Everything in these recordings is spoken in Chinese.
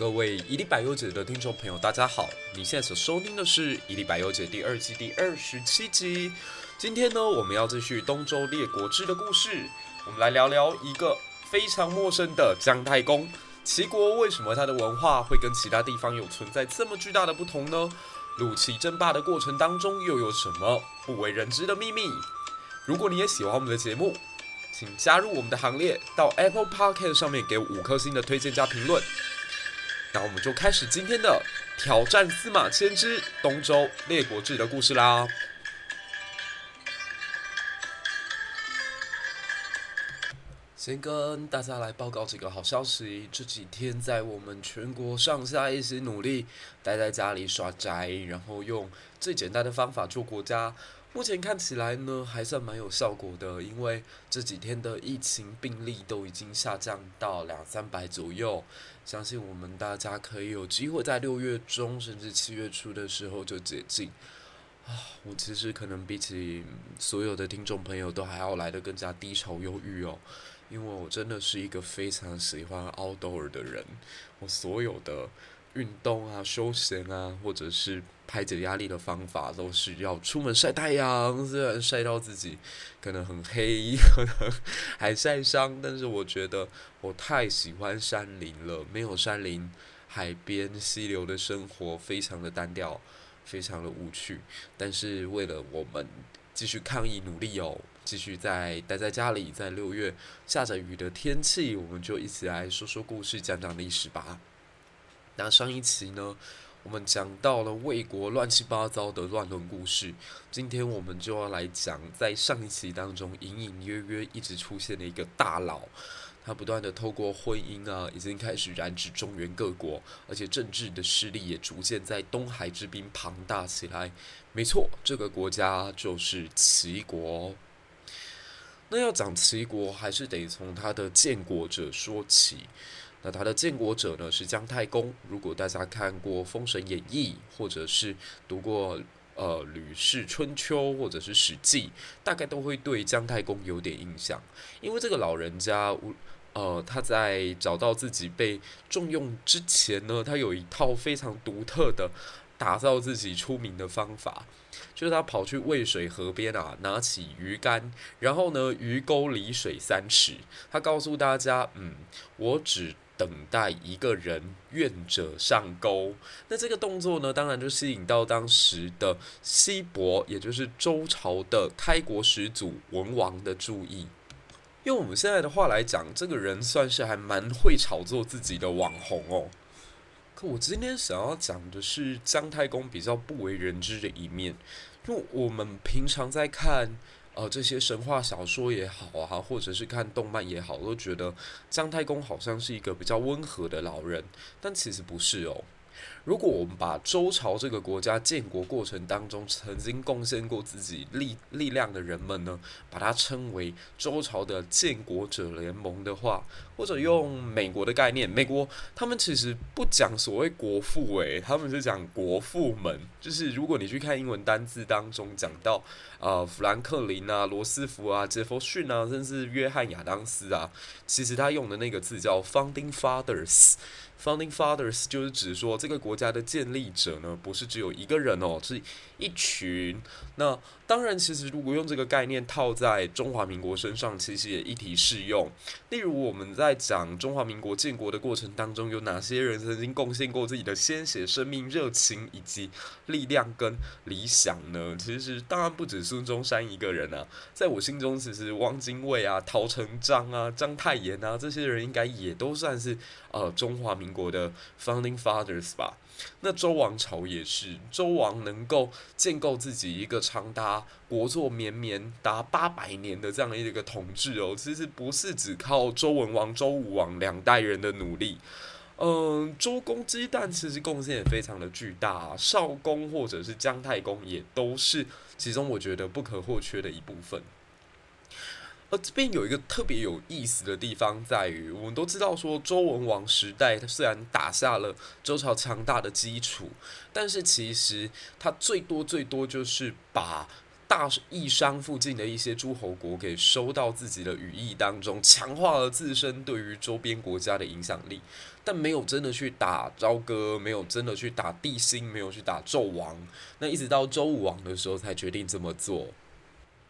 各位一粒百忧解的听众朋友，大家好！你现在所收听的是《一粒百忧解》第二季第二十七集。今天呢，我们要继续东周列国志的故事。我们来聊聊一个非常陌生的姜太公。齐国为什么它的文化会跟其他地方有存在这么巨大的不同呢？陆齐争霸的过程当中又有什么不为人知的秘密？如果你也喜欢我们的节目，请加入我们的行列，到 Apple Podcast 上面给五颗星的推荐加评论。那我们就开始今天的挑战司马迁之东周列国志的故事啦。先跟大家来报告几个好消息：这几天在我们全国上下一起努力，待在家里耍宅，然后用最简单的方法做国家。目前看起来呢，还算蛮有效果的，因为这几天的疫情病例都已经下降到两三百左右，相信我们大家可以有机会在六月中甚至七月初的时候就解禁。啊，我其实可能比起所有的听众朋友都还要来的更加低潮忧郁哦，因为我真的是一个非常喜欢 outdoor 的人，我所有的。运动啊，休闲啊，或者是排解压力的方法，都是要出门晒太阳。虽然晒到自己可能很黑，可能还晒伤，但是我觉得我太喜欢山林了。没有山林、海边、溪流的生活，非常的单调，非常的无趣。但是为了我们继续抗疫努力哦，继续在待在家里，在六月下着雨的天气，我们就一起来说说故事，讲讲历史吧。那上一期呢，我们讲到了魏国乱七八糟的乱伦故事。今天我们就要来讲，在上一期当中隐隐约约一直出现的一个大佬，他不断的透过婚姻啊，已经开始染指中原各国，而且政治的势力也逐渐在东海之滨庞大起来。没错，这个国家就是齐国。那要讲齐国，还是得从他的建国者说起。那他的建国者呢，是姜太公。如果大家看过《封神演义》，或者是读过呃《吕氏春秋》或者是《史记》，大概都会对姜太公有点印象。因为这个老人家，呃，他在找到自己被重用之前呢，他有一套非常独特的打造自己出名的方法，就是他跑去渭水河边啊，拿起鱼竿，然后呢，鱼钩离水三尺，他告诉大家，嗯，我只。等待一个人，愿者上钩。那这个动作呢，当然就吸引到当时的西伯，也就是周朝的开国始祖文王的注意。用我们现在的话来讲，这个人算是还蛮会炒作自己的网红哦。可我今天想要讲的是姜太公比较不为人知的一面，因为我们平常在看。呃，这些神话小说也好啊，或者是看动漫也好，都觉得姜太公好像是一个比较温和的老人，但其实不是哦。如果我们把周朝这个国家建国过程当中曾经贡献过自己力力量的人们呢，把它称为周朝的建国者联盟的话，或者用美国的概念，美国他们其实不讲所谓国父，诶，他们是讲国父们。就是如果你去看英文单字当中讲到，呃，富兰克林啊、罗斯福啊、杰弗逊啊，甚至约翰亚当斯啊，其实他用的那个字叫 Founding Fathers。Founding Fathers 就是指说，这个国家的建立者呢，不是只有一个人哦，是一群。那当然，其实如果用这个概念套在中华民国身上，其实也一体适用。例如，我们在在讲中华民国建国的过程当中，有哪些人曾经贡献过自己的鲜血、生命、热情以及力量跟理想呢？其实当然不止孙中山一个人啊，在我心中，其实汪精卫啊、陶成章啊、章太炎啊这些人，应该也都算是呃中华民国的 Founding Fathers 吧。那周王朝也是，周王能够建构自己一个长达国祚绵绵达八百年的这样的一个统治哦，其实不是只靠周文王、周武王两代人的努力，嗯，周公姬旦其实贡献也非常的巨大，少公或者是姜太公也都是其中我觉得不可或缺的一部分。而这边有一个特别有意思的地方，在于我们都知道说，周文王时代他虽然打下了周朝强大的基础，但是其实他最多最多就是把大义商附近的一些诸侯国给收到自己的羽翼当中，强化了自身对于周边国家的影响力，但没有真的去打朝歌，没有真的去打帝辛，没有去打纣王。那一直到周武王的时候才决定这么做。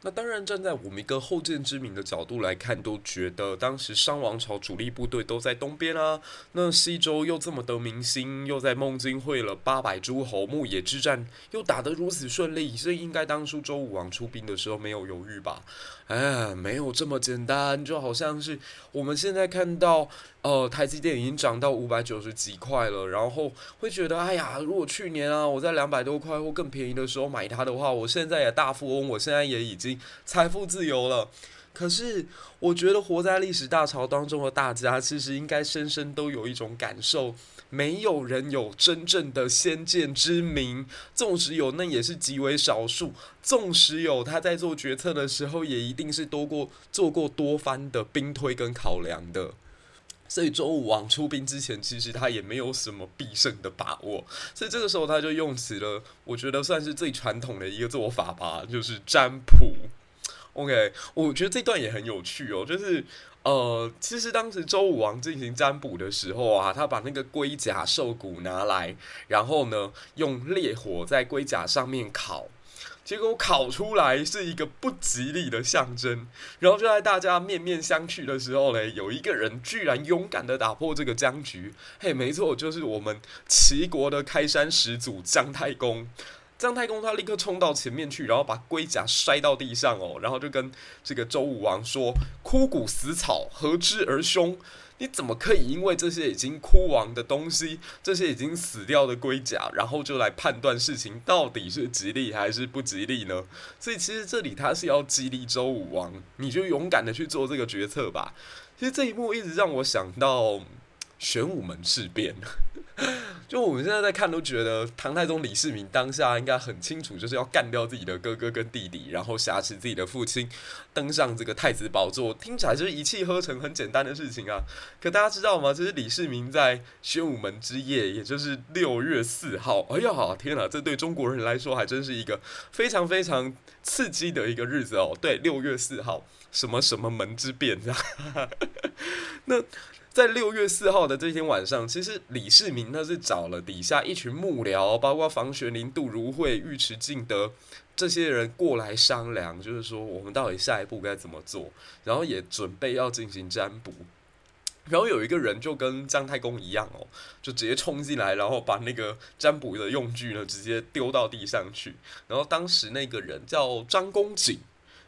那当然，站在我们一个后见之明的角度来看，都觉得当时商王朝主力部队都在东边啊。那西周又这么得民心，又在孟津会了八百诸侯，牧野之战又打得如此顺利，所以应该当初周武王出兵的时候没有犹豫吧？哎，没有这么简单，就好像是我们现在看到，呃，台积电已经涨到五百九十几块了，然后会觉得，哎呀，如果去年啊我在两百多块或更便宜的时候买它的话，我现在也大富翁，我现在也已经财富自由了。可是，我觉得活在历史大潮当中的大家，其实应该深深都有一种感受。没有人有真正的先见之明，纵使有，那也是极为少数。纵使有，他在做决策的时候，也一定是多过做过多番的兵推跟考量的。所以周武王出兵之前，其实他也没有什么必胜的把握。所以这个时候，他就用起了我觉得算是最传统的一个做法吧，就是占卜。OK，我觉得这段也很有趣哦，就是。呃，其实当时周武王进行占卜的时候啊，他把那个龟甲兽骨拿来，然后呢，用烈火在龟甲上面烤，结果考出来是一个不吉利的象征。然后就在大家面面相觑的时候嘞，有一个人居然勇敢地打破这个僵局。嘿，没错，就是我们齐国的开山始祖姜太公。姜太公他立刻冲到前面去，然后把龟甲摔到地上哦，然后就跟这个周武王说：“枯骨死草，何之而凶？你怎么可以因为这些已经枯亡的东西，这些已经死掉的龟甲，然后就来判断事情到底是吉利还是不吉利呢？”所以其实这里他是要激励周武王，你就勇敢的去做这个决策吧。其实这一幕一直让我想到玄武门事变。就我们现在在看，都觉得唐太宗李世民当下应该很清楚，就是要干掉自己的哥哥跟弟弟，然后挟持自己的父亲登上这个太子宝座，听起来就是一气呵成，很简单的事情啊。可大家知道吗？其实李世民在宣武门之夜，也就是六月四号，哎呀，天哪，这对中国人来说还真是一个非常非常刺激的一个日子哦。对，六月四号，什么什么门之变，这样。那。在六月四号的这天晚上，其实李世民他是找了底下一群幕僚，包括房玄龄、杜如晦、尉迟敬德这些人过来商量，就是说我们到底下一步该怎么做，然后也准备要进行占卜。然后有一个人就跟姜太公一样哦，就直接冲进来，然后把那个占卜的用具呢直接丢到地上去。然后当时那个人叫张公瑾，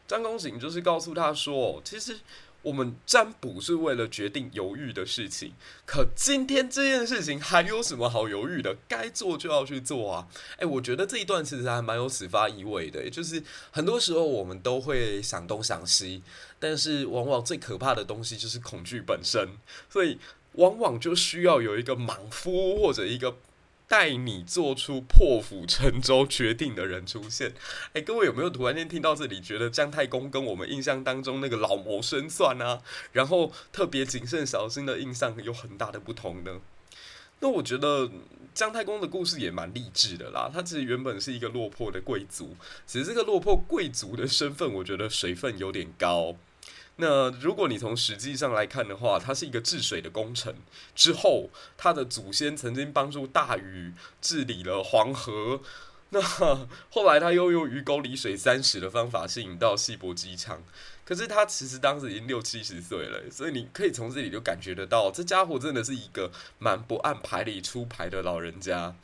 张公瑾就是告诉他说，其实。我们占卜是为了决定犹豫的事情，可今天这件事情还有什么好犹豫的？该做就要去做啊！诶，我觉得这一段其实还蛮有启发意味的，也就是很多时候我们都会想东想西，但是往往最可怕的东西就是恐惧本身，所以往往就需要有一个莽夫或者一个。带你做出破釜沉舟决定的人出现，哎，各位有没有突然间听到这里，觉得姜太公跟我们印象当中那个老谋深算啊，然后特别谨慎小心的印象有很大的不同呢？那我觉得姜太公的故事也蛮励志的啦。他其实原本是一个落魄的贵族，只是这个落魄贵族的身份，我觉得水分有点高。那如果你从实际上来看的话，它是一个治水的工程。之后，他的祖先曾经帮助大禹治理了黄河。那后来他又用鱼钩离水三尺的方法吸引到西伯机枪。可是他其实当时已经六七十岁了，所以你可以从这里就感觉得到，这家伙真的是一个蛮不按牌理出牌的老人家。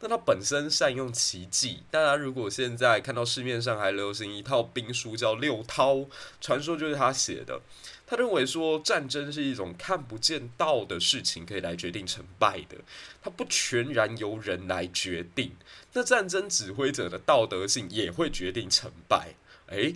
那他本身善用奇计，大家如果现在看到市面上还流行一套兵书叫《六韬》，传说就是他写的。他认为说战争是一种看不见道的事情，可以来决定成败的，它不全然由人来决定。那战争指挥者的道德性也会决定成败。诶，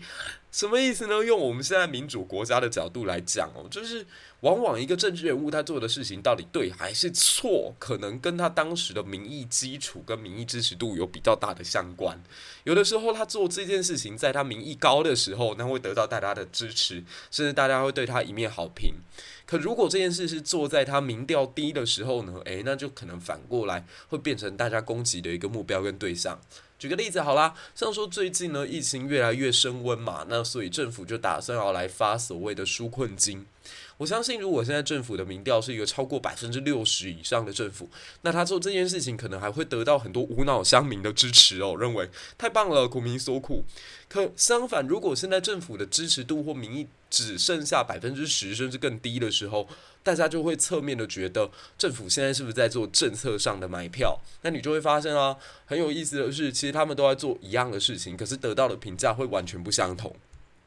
什么意思呢？用我们现在民主国家的角度来讲哦，就是往往一个政治人物他做的事情到底对还是错，可能跟他当时的民意基础跟民意支持度有比较大的相关。有的时候他做这件事情，在他民意高的时候，那会得到大家的支持，甚至大家会对他一面好评。可如果这件事是做在他民调低的时候呢？诶，那就可能反过来会变成大家攻击的一个目标跟对象。举个例子好啦，像说最近呢，疫情越来越升温嘛，那所以政府就打算要来发所谓的纾困金。我相信，如果现在政府的民调是一个超过百分之六十以上的政府，那他做这件事情可能还会得到很多无脑乡民的支持哦，认为太棒了，苦民所苦。可相反，如果现在政府的支持度或民意只剩下百分之十甚至更低的时候，大家就会侧面的觉得政府现在是不是在做政策上的买票？那你就会发现啊，很有意思的是，其实他们都在做一样的事情，可是得到的评价会完全不相同。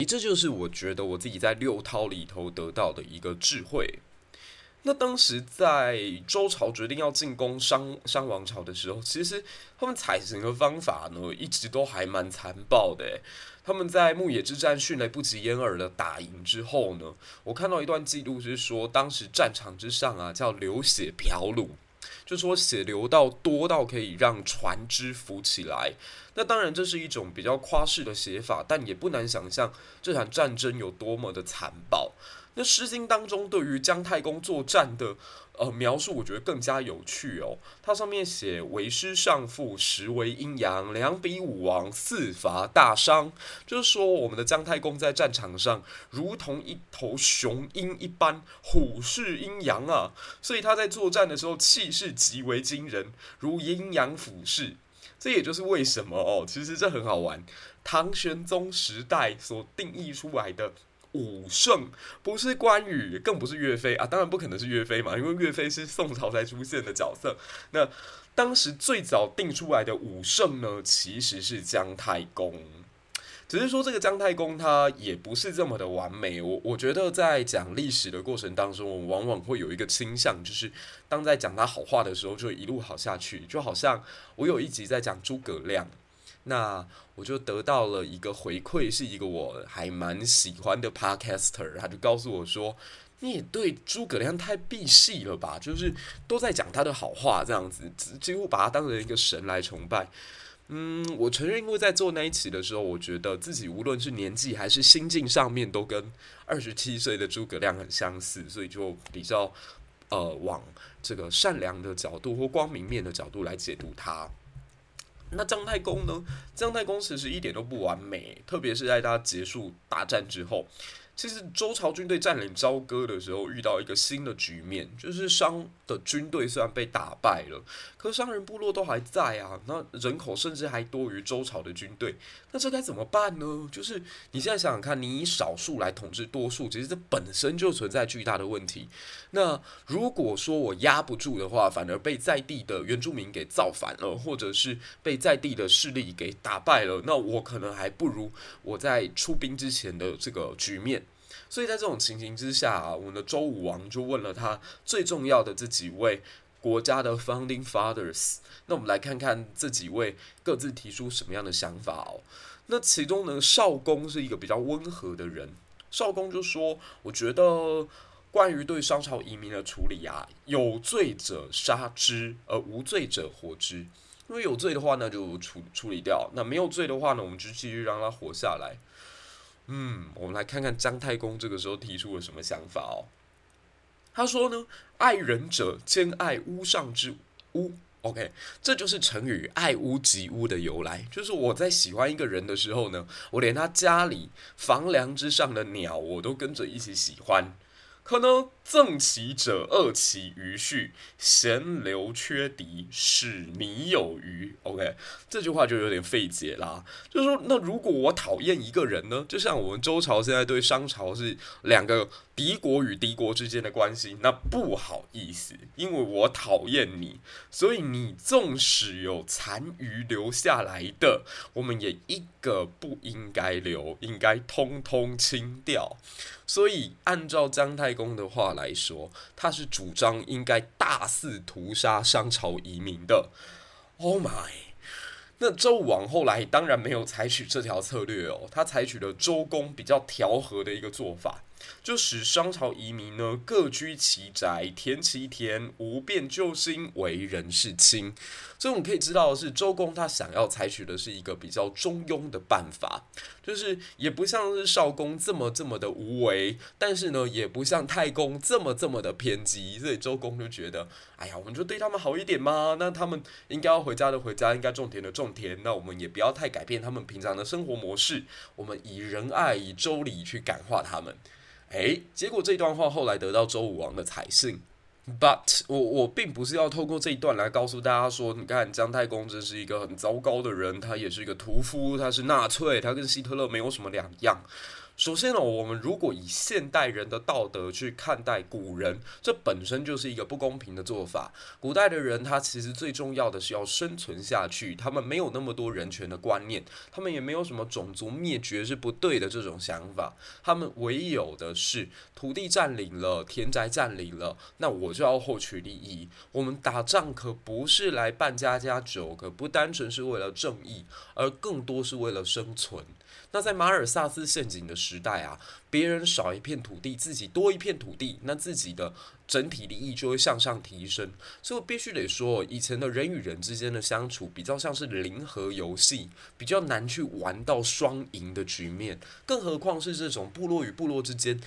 这就是我觉得我自己在六韬里头得到的一个智慧。那当时在周朝决定要进攻商商王朝的时候，其实他们采行的方法呢，一直都还蛮残暴的。他们在牧野之战迅雷不及掩耳的打赢之后呢，我看到一段记录是说，当时战场之上啊，叫流血漂鲁。就说血流到多到可以让船只浮起来，那当然这是一种比较夸饰的写法，但也不难想象这场战争有多么的残暴。那《诗经》当中对于姜太公作战的呃描述，我觉得更加有趣哦。它上面写：“为师上父，时为阴阳，两比武王，四伐大商。”就是说，我们的姜太公在战场上如同一头雄鹰一般，虎视阴阳啊。所以他在作战的时候气势极为惊人，如阴阳俯视。这也就是为什么哦，其实这很好玩。唐玄宗时代所定义出来的。武圣不是关羽，更不是岳飞啊！当然不可能是岳飞嘛，因为岳飞是宋朝才出现的角色。那当时最早定出来的武圣呢，其实是姜太公。只是说这个姜太公他也不是这么的完美。我我觉得在讲历史的过程当中，我们往往会有一个倾向，就是当在讲他好话的时候，就一路好下去。就好像我有一集在讲诸葛亮。那我就得到了一个回馈，是一个我还蛮喜欢的 podcaster，他就告诉我说：“你也对诸葛亮太避戏了吧？就是都在讲他的好话，这样子，几乎把他当成一个神来崇拜。”嗯，我承认，因为在做那一期的时候，我觉得自己无论是年纪还是心境上面，都跟二十七岁的诸葛亮很相似，所以就比较呃往这个善良的角度或光明面的角度来解读他。那姜太公呢？姜太公其实一点都不完美，特别是在他结束大战之后。其实周朝军队占领朝歌的时候，遇到一个新的局面，就是商的军队虽然被打败了，可商人部落都还在啊，那人口甚至还多于周朝的军队，那这该怎么办呢？就是你现在想想看，你以少数来统治多数，其实这本身就存在巨大的问题。那如果说我压不住的话，反而被在地的原住民给造反了，或者是被在地的势力给打败了，那我可能还不如我在出兵之前的这个局面。所以在这种情形之下啊，我们的周武王就问了他最重要的这几位国家的 founding fathers。那我们来看看这几位各自提出什么样的想法哦。那其中呢，少公是一个比较温和的人。少公就说：“我觉得关于对商朝移民的处理啊，有罪者杀之，而无罪者活之。因为有罪的话呢，就处处理掉；那没有罪的话呢，我们就继续让他活下来。”嗯，我们来看看姜太公这个时候提出了什么想法哦。他说呢：“爱人者，兼爱屋上之屋。”OK，这就是成语“爱屋及乌”的由来。就是我在喜欢一个人的时候呢，我连他家里房梁之上的鸟，我都跟着一起喜欢。可能赠其者，恶其余序，贤流缺敌，使靡有余。OK，这句话就有点费解啦。就是说，那如果我讨厌一个人呢？就像我们周朝现在对商朝是两个敌国与敌国之间的关系，那不好意思，因为我讨厌你，所以你纵使有残余留下来的，我们也一个不应该留，应该通通清掉。所以，按照姜太公的话来说，他是主张应该大肆屠杀商朝移民的。Oh my！那周武王后来当然没有采取这条策略哦，他采取了周公比较调和的一个做法。就使商朝遗民呢各居其宅，田其田，无变旧心，为人世亲。所以我们可以知道的是，周公他想要采取的是一个比较中庸的办法，就是也不像是少公这么这么的无为，但是呢，也不像太公这么这么的偏激。所以周公就觉得，哎呀，我们就对他们好一点嘛。那他们应该要回家的回家，应该种田的种田。那我们也不要太改变他们平常的生活模式，我们以仁爱、以周礼去感化他们。诶，结果这段话后来得到周武王的采信。But 我我并不是要透过这一段来告诉大家说，你看姜太公真是一个很糟糕的人，他也是一个屠夫，他是纳粹，他跟希特勒没有什么两样。首先呢，我们如果以现代人的道德去看待古人，这本身就是一个不公平的做法。古代的人，他其实最重要的是要生存下去，他们没有那么多人权的观念，他们也没有什么种族灭绝是不对的这种想法，他们唯有的是土地占领了，田宅占领了，那我就要获取利益。我们打仗可不是来办家家酒，可不单纯是为了正义，而更多是为了生存。那在马尔萨斯陷阱的时代啊，别人少一片土地，自己多一片土地，那自己的整体利益就会向上提升。所以我必须得说，以前的人与人之间的相处比较像是零和游戏，比较难去玩到双赢的局面，更何况是这种部落与部落之间。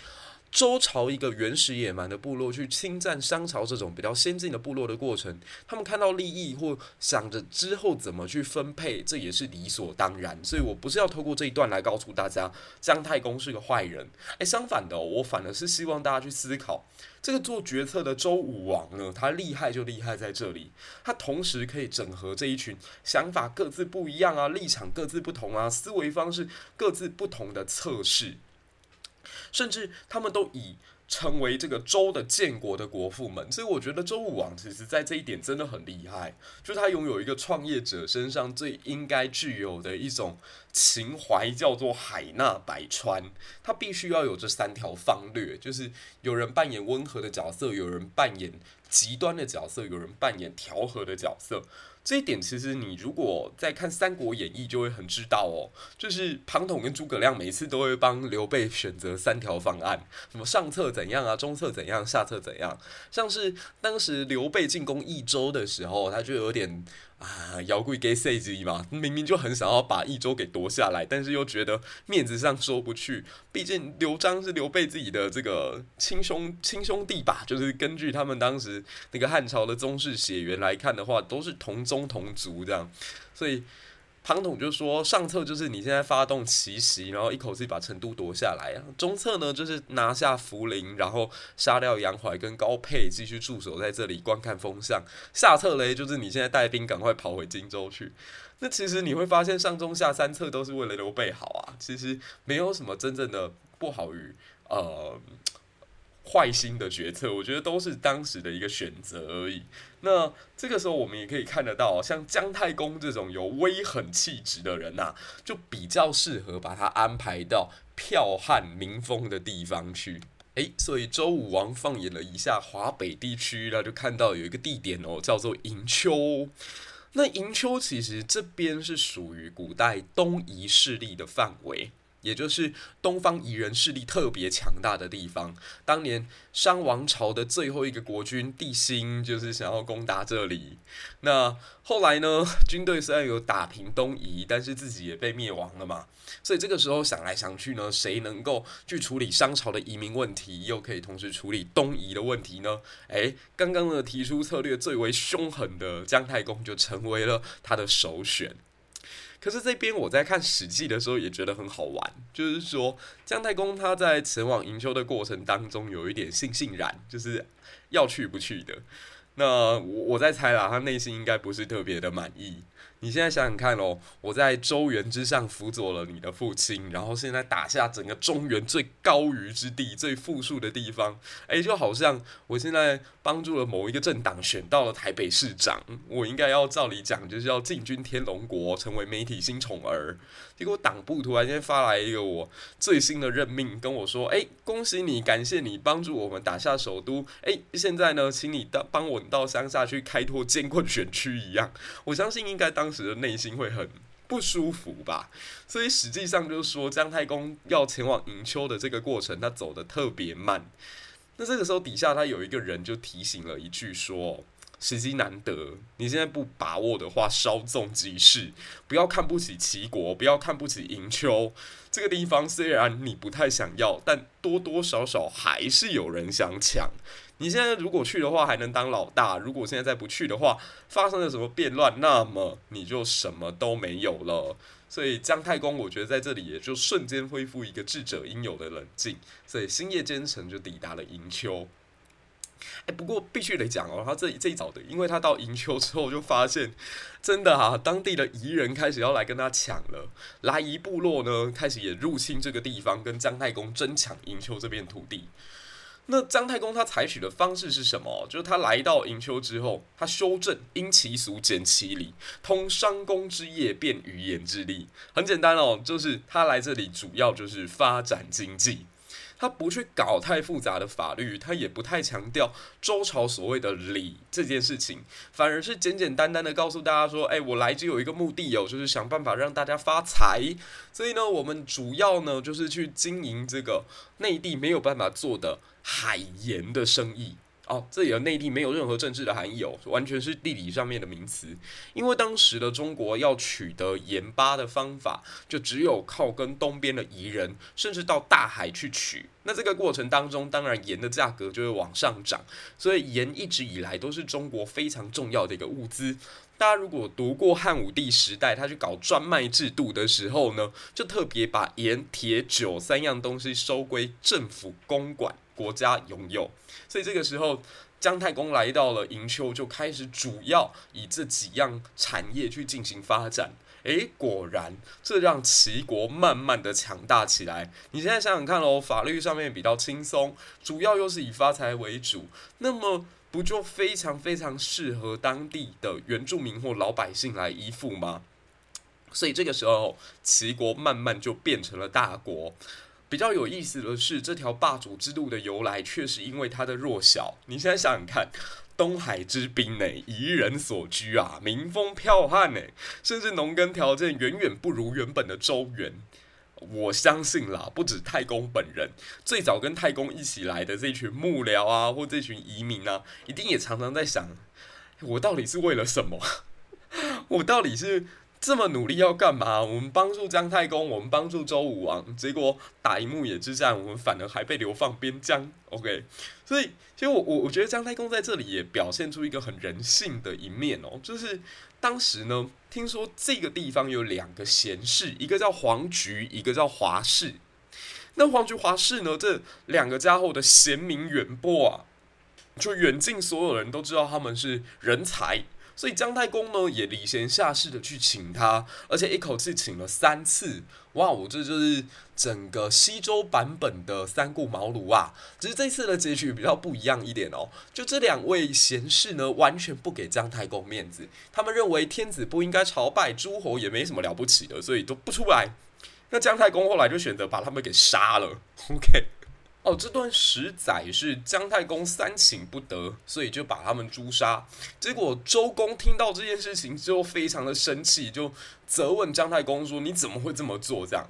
周朝一个原始野蛮的部落去侵占商朝这种比较先进的部落的过程，他们看到利益或想着之后怎么去分配，这也是理所当然。所以我不是要透过这一段来告诉大家姜太公是个坏人，诶，相反的，我反而是希望大家去思考，这个做决策的周武王呢，他厉害就厉害在这里，他同时可以整合这一群想法各自不一样啊，立场各自不同啊，思维方式各自不同的侧室。甚至他们都已成为这个周的建国的国父们，所以我觉得周武王其实在这一点真的很厉害，就他拥有一个创业者身上最应该具有的一种情怀，叫做海纳百川。他必须要有这三条方略，就是有人扮演温和的角色，有人扮演极端的角色，有人扮演调和的角色。这一点其实你如果在看《三国演义》就会很知道哦，就是庞统跟诸葛亮每次都会帮刘备选择三条方案，什么上策怎样啊，中策怎样，下策怎样。像是当时刘备进攻益州的时候，他就有点。啊，妖怪给设计嘛，明明就很想要把益州给夺下来，但是又觉得面子上说不去。毕竟刘璋是刘备自己的这个亲兄亲兄弟吧，就是根据他们当时那个汉朝的宗室血缘来看的话，都是同宗同族这样，所以。庞统就说：“上策就是你现在发动奇袭，然后一口气把成都夺下来啊。中策呢，就是拿下涪陵，然后杀掉杨怀跟高沛，继续驻守在这里观看风向。下策嘞，就是你现在带兵赶快跑回荆州去。那其实你会发现，上中下三策都是为了刘备好啊。其实没有什么真正的不好与呃。”坏心的决策，我觉得都是当时的一个选择而已。那这个时候，我们也可以看得到，像姜太公这种有威狠气质的人呐、啊，就比较适合把他安排到剽悍民风的地方去。诶，所以周武王放眼了一下华北地区，他就看到有一个地点哦，叫做营丘。那营丘其实这边是属于古代东夷势力的范围。也就是东方夷人势力特别强大的地方。当年商王朝的最后一个国君帝辛就是想要攻打这里。那后来呢，军队虽然有打平东夷，但是自己也被灭亡了嘛。所以这个时候想来想去呢，谁能够去处理商朝的移民问题，又可以同时处理东夷的问题呢？诶，刚刚呢提出策略最为凶狠的姜太公就成为了他的首选。可是这边我在看《史记》的时候也觉得很好玩，就是说姜太公他在前往营丘的过程当中有一点悻悻然，就是要去不去的。那我我在猜啦，他内心应该不是特别的满意。你现在想想看哦，我在周原之上辅佐了你的父亲，然后现在打下整个中原最高于之地、最富庶的地方，诶，就好像我现在帮助了某一个政党选到了台北市长，我应该要照理讲就是要进军天龙国，成为媒体新宠儿。结果党部突然间发来一个我最新的任命，跟我说：“诶，恭喜你，感谢你帮助我们打下首都。诶，现在呢，请你到帮我到乡下去开拓艰困选区一样。”我相信应该当当时的内心会很不舒服吧。所以实际上就是说，姜太公要前往营丘的这个过程，他走的特别慢。那这个时候底下他有一个人就提醒了一句说。时机难得，你现在不把握的话，稍纵即逝。不要看不起齐国，不要看不起营丘这个地方。虽然你不太想要，但多多少少还是有人想抢。你现在如果去的话，还能当老大；如果现在再不去的话，发生了什么变乱，那么你就什么都没有了。所以姜太公，我觉得在这里也就瞬间恢复一个智者应有的冷静。所以星夜兼程就抵达了营丘。哎，不过必须得讲哦，他这这一早的，因为他到营丘之后就发现，真的哈、当地的夷人开始要来跟他抢了，来夷部落呢开始也入侵这个地方，跟姜太公争抢营丘这片土地。那姜太公他采取的方式是什么？就是他来到营丘之后，他修正因其俗简其礼，通商工之业，便语言之利。很简单哦，就是他来这里主要就是发展经济。他不去搞太复杂的法律，他也不太强调周朝所谓的礼这件事情，反而是简简单单的告诉大家说：“哎，我来就有一个目的哦，就是想办法让大家发财。所以呢，我们主要呢就是去经营这个内地没有办法做的海盐的生意。”哦，这里的内地没有任何政治的含义哦，完全是地理上面的名词。因为当时的中国要取得盐巴的方法，就只有靠跟东边的夷人，甚至到大海去取。那这个过程当中，当然盐的价格就会往上涨。所以盐一直以来都是中国非常重要的一个物资。大家如果读过汉武帝时代，他去搞专卖制度的时候呢，就特别把盐、铁、酒三样东西收归政府公管。国家拥有，所以这个时候姜太公来到了营丘，就开始主要以这几样产业去进行发展。诶，果然这让齐国慢慢的强大起来。你现在想想看哦，法律上面比较轻松，主要又是以发财为主，那么不就非常非常适合当地的原住民或老百姓来依附吗？所以这个时候，齐国慢慢就变成了大国。比较有意思的是，这条霸主之路的由来，却是因为它的弱小。你现在想想看，东海之滨呢，夷人所居啊，民风剽悍呢，甚至农耕条件远远不如原本的周原。我相信啦，不止太公本人，最早跟太公一起来的这群幕僚啊，或这群移民啊，一定也常常在想，我到底是为了什么？我到底是？这么努力要干嘛？我们帮助姜太公，我们帮助周武王，结果打赢牧野之战，我们反而还被流放边疆。OK，所以其实我我我觉得姜太公在这里也表现出一个很人性的一面哦，就是当时呢，听说这个地方有两个贤士，一个叫黄菊，一个叫华氏。那黄菊、华氏呢，这两个家伙的贤名远播啊，就远近所有人都知道他们是人才。所以姜太公呢也礼贤下士的去请他，而且一口气请了三次。哇，我这就是整个西周版本的三顾茅庐啊！只是这次的结局比较不一样一点哦。就这两位贤士呢，完全不给姜太公面子，他们认为天子不应该朝拜诸侯，也没什么了不起的，所以都不出来。那姜太公后来就选择把他们给杀了。OK。哦，这段史载是姜太公三请不得，所以就把他们诛杀。结果周公听到这件事情之后，非常的生气，就责问姜太公说：“你怎么会这么做？”这样，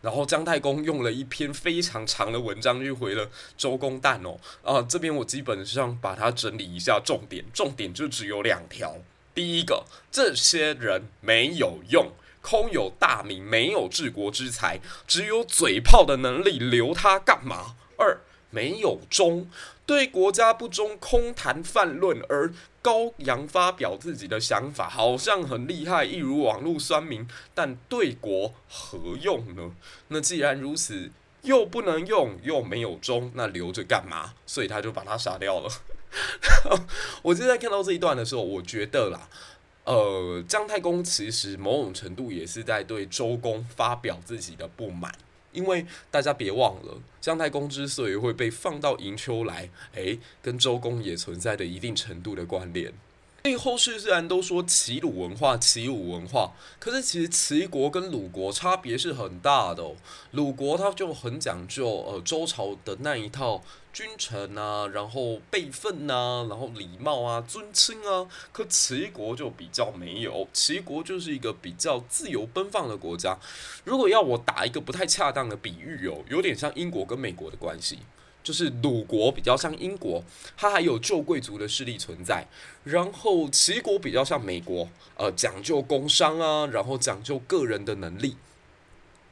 然后姜太公用了一篇非常长的文章去回了周公旦哦。啊，这边我基本上把它整理一下重点，重点就只有两条。第一个，这些人没有用，空有大名，没有治国之才，只有嘴炮的能力，留他干嘛？二没有忠，对国家不忠，空谈泛论而高扬发表自己的想法，好像很厉害，一如网络酸民，但对国何用呢？那既然如此，又不能用，又没有忠，那留着干嘛？所以他就把他杀掉了。我现在看到这一段的时候，我觉得啦，呃，姜太公其实某种程度也是在对周公发表自己的不满。因为大家别忘了，姜太公之所以会被放到营丘来，诶，跟周公也存在着一定程度的关联。所以后世虽然都说齐鲁文化，齐鲁文化，可是其实齐国跟鲁国差别是很大的哦。鲁国它就很讲究呃周朝的那一套君臣啊，然后辈分啊，然后礼貌啊，尊亲啊。可齐国就比较没有，齐国就是一个比较自由奔放的国家。如果要我打一个不太恰当的比喻哦，有点像英国跟美国的关系。就是鲁国比较像英国，它还有旧贵族的势力存在；然后齐国比较像美国，呃，讲究工商啊，然后讲究个人的能力。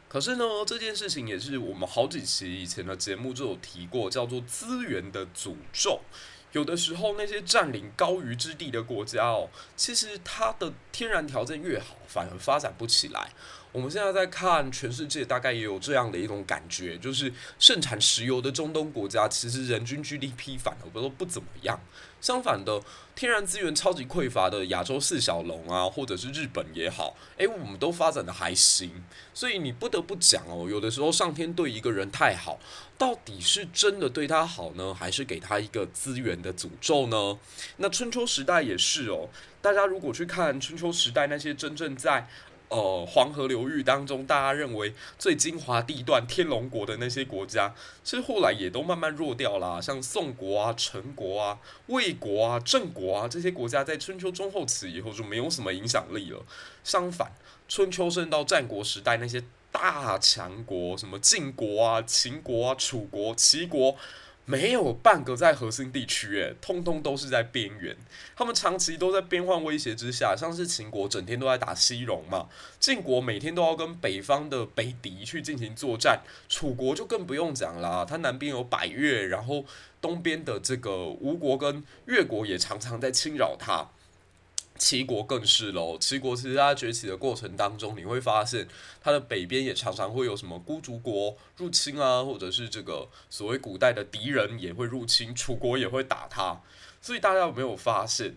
可是呢，这件事情也是我们好几期以前的节目就有提过，叫做资源的诅咒。有的时候，那些占领高于之地的国家哦，其实它的天然条件越好，反而发展不起来。我们现在在看全世界，大概也有这样的一种感觉，就是盛产石油的中东国家，其实人均 GDP 反而都不怎么样。相反的，天然资源超级匮乏的亚洲四小龙啊，或者是日本也好，诶，我们都发展的还行。所以你不得不讲哦，有的时候上天对一个人太好，到底是真的对他好呢，还是给他一个资源的诅咒呢？那春秋时代也是哦，大家如果去看春秋时代那些真正在呃，黄河流域当中，大家认为最精华地段天龙国的那些国家，其实后来也都慢慢弱掉了。像宋国啊、陈国啊、魏国啊、郑国啊这些国家，在春秋中后期以后就没有什么影响力了。相反，春秋甚至到战国时代，那些大强国，什么晋国啊、秦国啊、楚国、齐国。没有半个在核心地区，诶，通通都是在边缘。他们长期都在边患威胁之下，像是秦国整天都在打西戎嘛，晋国每天都要跟北方的北狄去进行作战，楚国就更不用讲啦，它南边有百越，然后东边的这个吴国跟越国也常常在侵扰它。齐国更是喽，齐国其实它崛起的过程当中，你会发现它的北边也常常会有什么孤竹国入侵啊，或者是这个所谓古代的敌人也会入侵，楚国也会打它。所以大家有没有发现，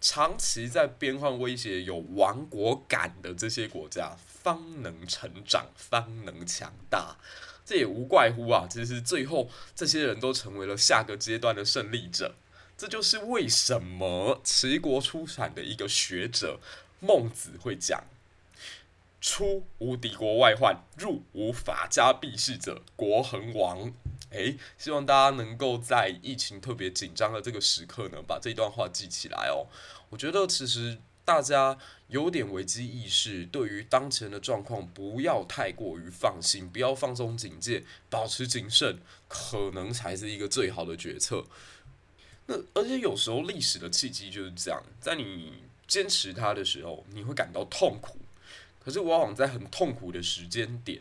长期在边患威胁、有亡国感的这些国家，方能成长，方能强大？这也无怪乎啊，其实最后这些人都成为了下个阶段的胜利者。这就是为什么齐国出产的一个学者孟子会讲：“出无敌国外患，入无法家避世者，国恒亡。”诶，希望大家能够在疫情特别紧张的这个时刻呢，把这段话记起来哦。我觉得其实大家有点危机意识，对于当前的状况不要太过于放心，不要放松警戒，保持谨慎，可能才是一个最好的决策。而且有时候历史的契机就是这样，在你坚持它的时候，你会感到痛苦，可是往往在很痛苦的时间点，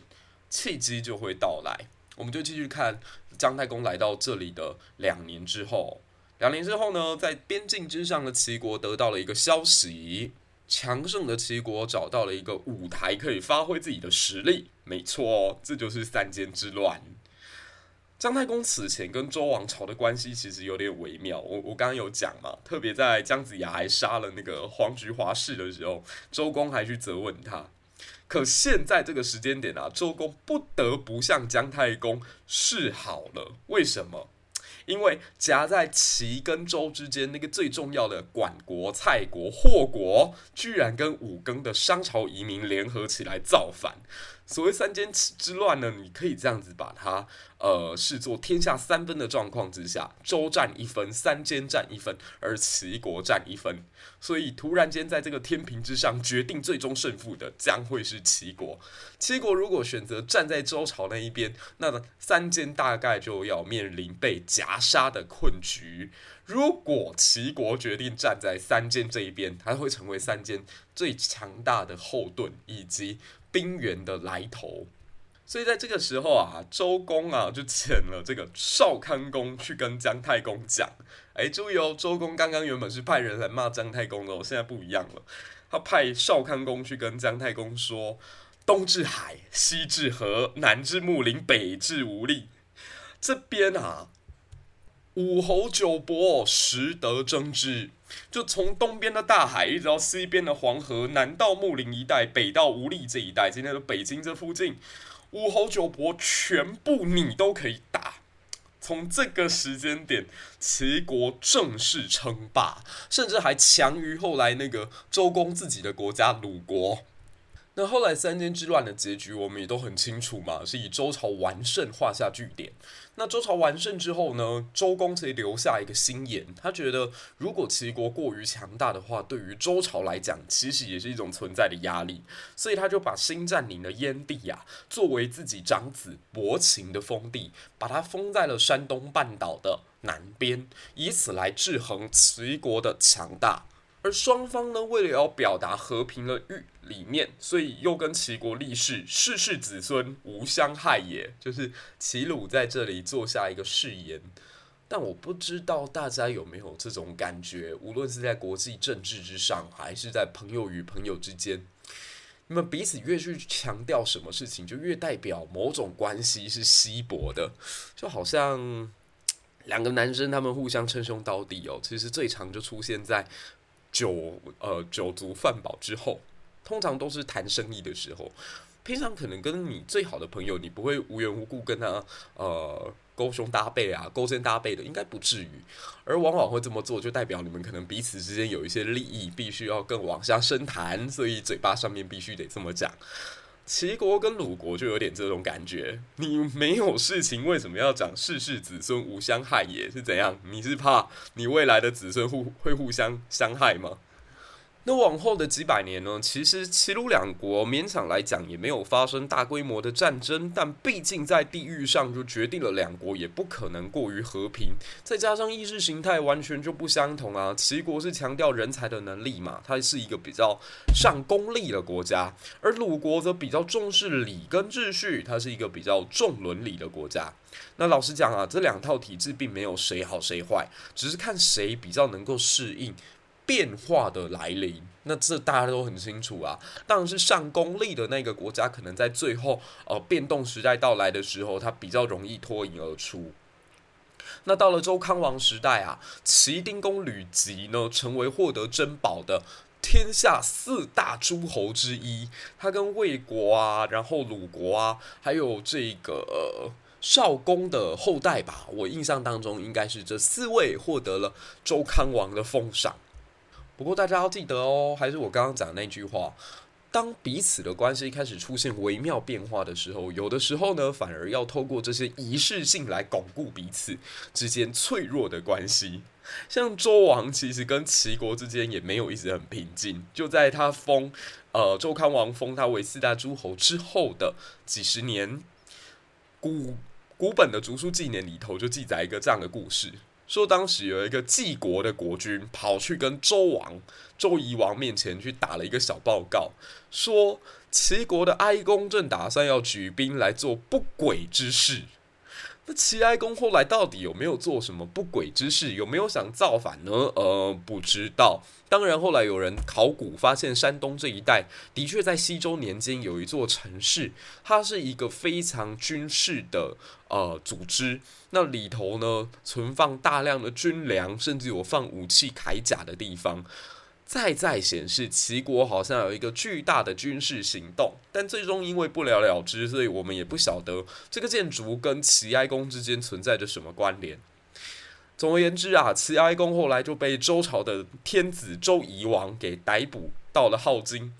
契机就会到来。我们就继续看姜太公来到这里的两年之后，两年之后呢，在边境之上的齐国得到了一个消息，强盛的齐国找到了一个舞台可以发挥自己的实力。没错，这就是三监之乱。姜太公此前跟周王朝的关系其实有点微妙，我我刚刚有讲嘛，特别在姜子牙还杀了那个黄菊华氏的时候，周公还去责问他。可现在这个时间点啊，周公不得不向姜太公示好了。为什么？因为夹在齐跟周之间那个最重要的管国、蔡国、霍国，居然跟五更的商朝移民联合起来造反。所谓三监之乱呢，你可以这样子把它呃视作天下三分的状况之下，周占一分，三监占一分，而齐国占一分。所以突然间在这个天平之上决定最终胜负的将会是齐国。齐国如果选择站在周朝那一边，那么三监大概就要面临被夹杀的困局。如果齐国决定站在三监这一边，它会成为三监最强大的后盾以及兵源的来头。所以在这个时候啊，周公啊就遣了这个少康公去跟姜太公讲：“哎，注意哦，周公刚刚原本是派人来骂姜太公的，现在不一样了，他派少康公去跟姜太公说：东至海，西至河，南至穆陵，北至无力，这边啊。”五侯九伯，实得争之。就从东边的大海，一直到西边的黄河，南到穆林一带，北到无力这一带，今天的北京这附近，五侯九伯全部你都可以打。从这个时间点，齐国正式称霸，甚至还强于后来那个周公自己的国家鲁国。那后来三监之乱的结局，我们也都很清楚嘛，是以周朝完胜画下句点。那周朝完胜之后呢，周公其实留下一个心眼，他觉得如果齐国过于强大的话，对于周朝来讲，其实也是一种存在的压力，所以他就把新占领的燕地呀、啊，作为自己长子伯禽的封地，把它封在了山东半岛的南边，以此来制衡齐国的强大。而双方呢，为了要表达和平的欲理念，所以又跟齐国立誓，世世子孙无相害也。就是齐鲁在这里做下一个誓言。但我不知道大家有没有这种感觉，无论是在国际政治之上，还是在朋友与朋友之间，你们彼此越去强调什么事情，就越代表某种关系是稀薄的，就好像两个男生他们互相称兄道弟哦，其实最常就出现在。酒呃酒足饭饱之后，通常都是谈生意的时候。平常可能跟你最好的朋友，你不会无缘无故跟他呃勾胸搭背啊、勾肩搭背的，应该不至于。而往往会这么做，就代表你们可能彼此之间有一些利益，必须要更往下深谈，所以嘴巴上面必须得这么讲。齐国跟鲁国就有点这种感觉，你没有事情，为什么要讲世世子孙无相害也？是怎样？你是怕你未来的子孙互会互相伤害吗？那往后的几百年呢？其实齐鲁两国勉强来讲也没有发生大规模的战争，但毕竟在地域上就决定了两国也不可能过于和平。再加上意识形态完全就不相同啊！齐国是强调人才的能力嘛，它是一个比较上功利的国家，而鲁国则比较重视礼跟秩序，它是一个比较重伦理的国家。那老实讲啊，这两套体制并没有谁好谁坏，只是看谁比较能够适应。变化的来临，那这大家都很清楚啊。当然是上功利的那个国家，可能在最后呃变动时代到来的时候，它比较容易脱颖而出。那到了周康王时代啊，齐丁公吕吉呢，成为获得珍宝的天下四大诸侯之一。他跟魏国啊，然后鲁国啊，还有这个呃少公的后代吧，我印象当中应该是这四位获得了周康王的封赏。不过大家要记得哦，还是我刚刚讲那句话，当彼此的关系开始出现微妙变化的时候，有的时候呢，反而要透过这些仪式性来巩固彼此之间脆弱的关系。像周王其实跟齐国之间也没有一直很平静，就在他封呃周康王封他为四大诸侯之后的几十年，古古本的《竹书纪年》里头就记载一个这样的故事。说当时有一个晋国的国君跑去跟周王周夷王面前去打了一个小报告，说齐国的哀公正打算要举兵来做不轨之事。那齐哀公后来到底有没有做什么不轨之事？有没有想造反呢？呃，不知道。当然，后来有人考古发现，山东这一带的确在西周年间有一座城市，它是一个非常军事的呃组织。那里头呢，存放大量的军粮，甚至有放武器铠甲的地方。再再显示齐国好像有一个巨大的军事行动，但最终因为不了了之，所以我们也不晓得这个建筑跟齐哀公之间存在着什么关联。总而言之啊，齐哀公后来就被周朝的天子周夷王给逮捕到了镐京。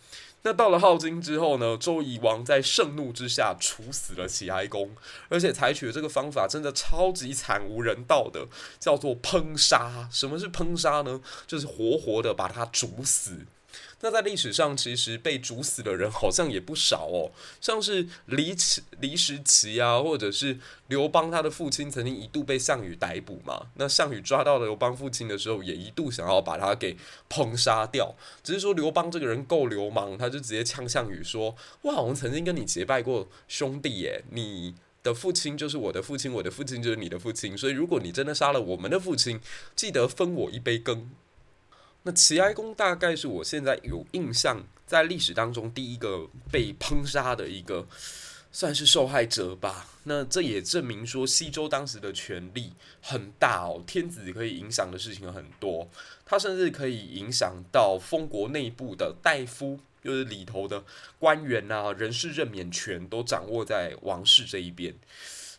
那到了镐京之后呢，周夷王在盛怒之下处死了齐哀公，而且采取的这个方法真的超级惨无人道的，叫做烹杀。什么是烹杀呢？就是活活的把他煮死。那在历史上，其实被煮死的人好像也不少哦，像是李齿、李石奇啊，或者是刘邦他的父亲，曾经一度被项羽逮捕嘛。那项羽抓到了刘邦父亲的时候，也一度想要把他给烹杀掉。只是说刘邦这个人够流氓，他就直接呛项羽说：“哇，我曾经跟你结拜过兄弟耶，你的父亲就是我的父亲，我的父亲就是你的父亲，所以如果你真的杀了我们的父亲，记得分我一杯羹。”那齐哀公大概是我现在有印象，在历史当中第一个被烹杀的一个，算是受害者吧。那这也证明说，西周当时的权力很大哦，天子可以影响的事情很多，他甚至可以影响到封国内部的大夫，就是里头的官员啊，人事任免权都掌握在王室这一边。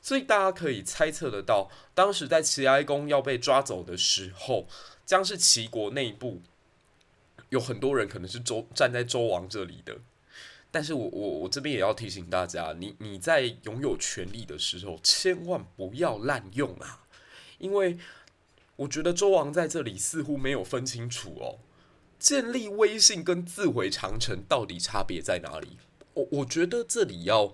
所以大家可以猜测得到，当时在齐哀公要被抓走的时候，将是齐国内部有很多人可能是周站在周王这里的。但是我我我这边也要提醒大家，你你在拥有权力的时候，千万不要滥用啊！因为我觉得周王在这里似乎没有分清楚哦，建立威信跟自毁长城到底差别在哪里？我我觉得这里要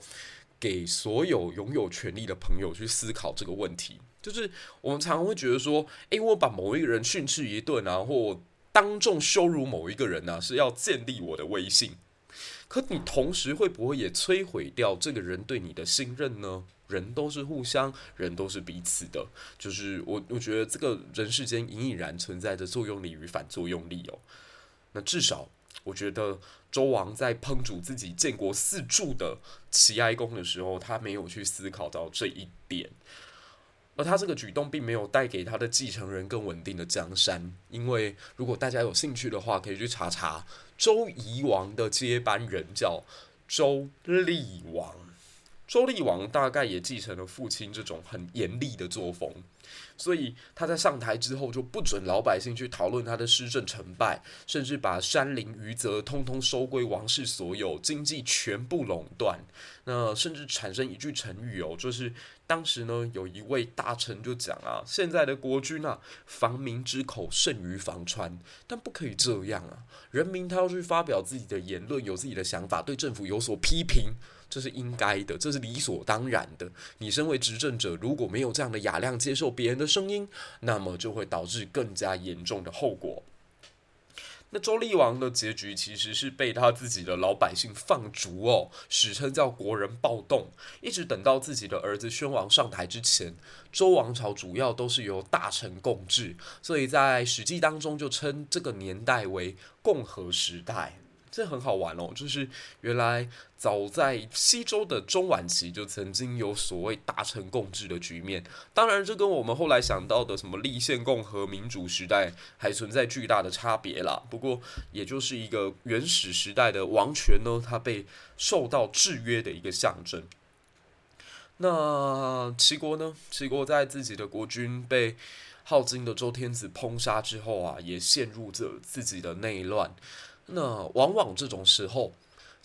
给所有拥有权力的朋友去思考这个问题。就是我们常常会觉得说，诶，我把某一个人训斥一顿啊，或当众羞辱某一个人啊，是要建立我的威信。可你同时会不会也摧毁掉这个人对你的信任呢？人都是互相，人都是彼此的。就是我，我觉得这个人世间隐隐然存在着作用力与反作用力哦。那至少，我觉得周王在烹煮自己建国四柱的齐哀公的时候，他没有去思考到这一点。而他这个举动并没有带给他的继承人更稳定的江山，因为如果大家有兴趣的话，可以去查查周夷王的接班人叫周厉王。周厉王大概也继承了父亲这种很严厉的作风。所以他在上台之后，就不准老百姓去讨论他的施政成败，甚至把山林渔泽通通收归王室所有，经济全部垄断。那甚至产生一句成语哦，就是当时呢有一位大臣就讲啊，现在的国君啊，防民之口胜于防川，但不可以这样啊，人民他要去发表自己的言论，有自己的想法，对政府有所批评。这是应该的，这是理所当然的。你身为执政者，如果没有这样的雅量接受别人的声音，那么就会导致更加严重的后果。那周厉王的结局其实是被他自己的老百姓放逐哦，史称叫国人暴动。一直等到自己的儿子宣王上台之前，周王朝主要都是由大臣共治，所以在《史记》当中就称这个年代为共和时代。这很好玩哦，就是原来早在西周的中晚期就曾经有所谓大臣共治的局面。当然，这跟我们后来想到的什么立宪共和民主时代还存在巨大的差别啦。不过，也就是一个原始时代的王权呢，它被受到制约的一个象征。那齐国呢？齐国在自己的国君被好金的周天子烹杀之后啊，也陷入着自己的内乱。那往往这种时候，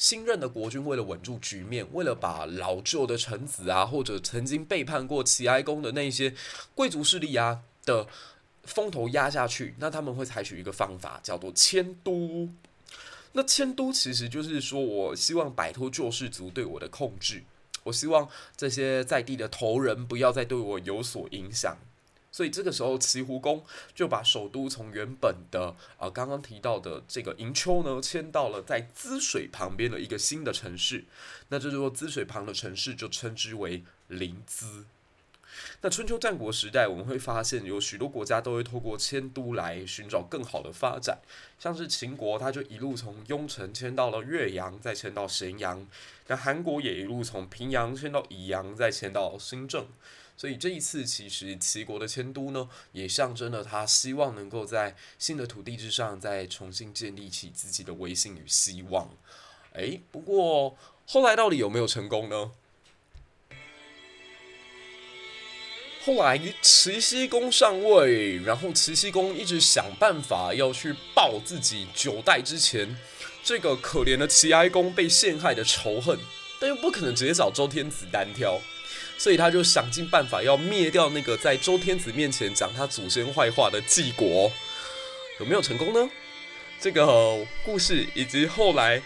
新任的国君为了稳住局面，为了把老旧的臣子啊，或者曾经背叛过齐哀公的那些贵族势力啊的风头压下去，那他们会采取一个方法，叫做迁都。那迁都其实就是说，我希望摆脱旧世族对我的控制，我希望这些在地的头人不要再对我有所影响。所以这个时候，齐桓公就把首都从原本的啊刚刚提到的这个营丘呢，迁到了在淄水旁边的一个新的城市。那这座淄水旁的城市就称之为临淄。那春秋战国时代，我们会发现有许多国家都会透过迁都来寻找更好的发展。像是秦国，它就一路从雍城迁到了岳阳，再迁到咸阳。那韩国也一路从平阳迁到宜阳，再迁到新郑。所以这一次，其实齐国的迁都呢，也象征了他希望能够在新的土地之上，再重新建立起自己的威信与希望。哎，不过后来到底有没有成功呢？后来齐僖公上位，然后齐僖公一直想办法要去报自己九代之前这个可怜的齐哀公被陷害的仇恨，但又不可能直接找周天子单挑。所以他就想尽办法要灭掉那个在周天子面前讲他祖先坏话的季国，有没有成功呢？这个故事以及后来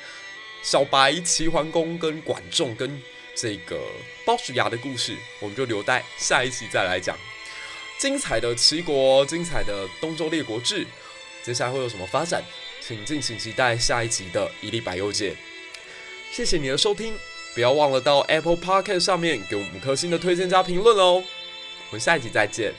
小白齐桓公跟管仲跟这个鲍叔牙的故事，我们就留待下一期再来讲。精彩的齐国，精彩的东周列国志，接下来会有什么发展？请敬请期待下一集的一历百忧解。谢谢你的收听。不要忘了到 Apple Podcast 上面给我们五颗星的推荐加评论哦！我们下一集再见。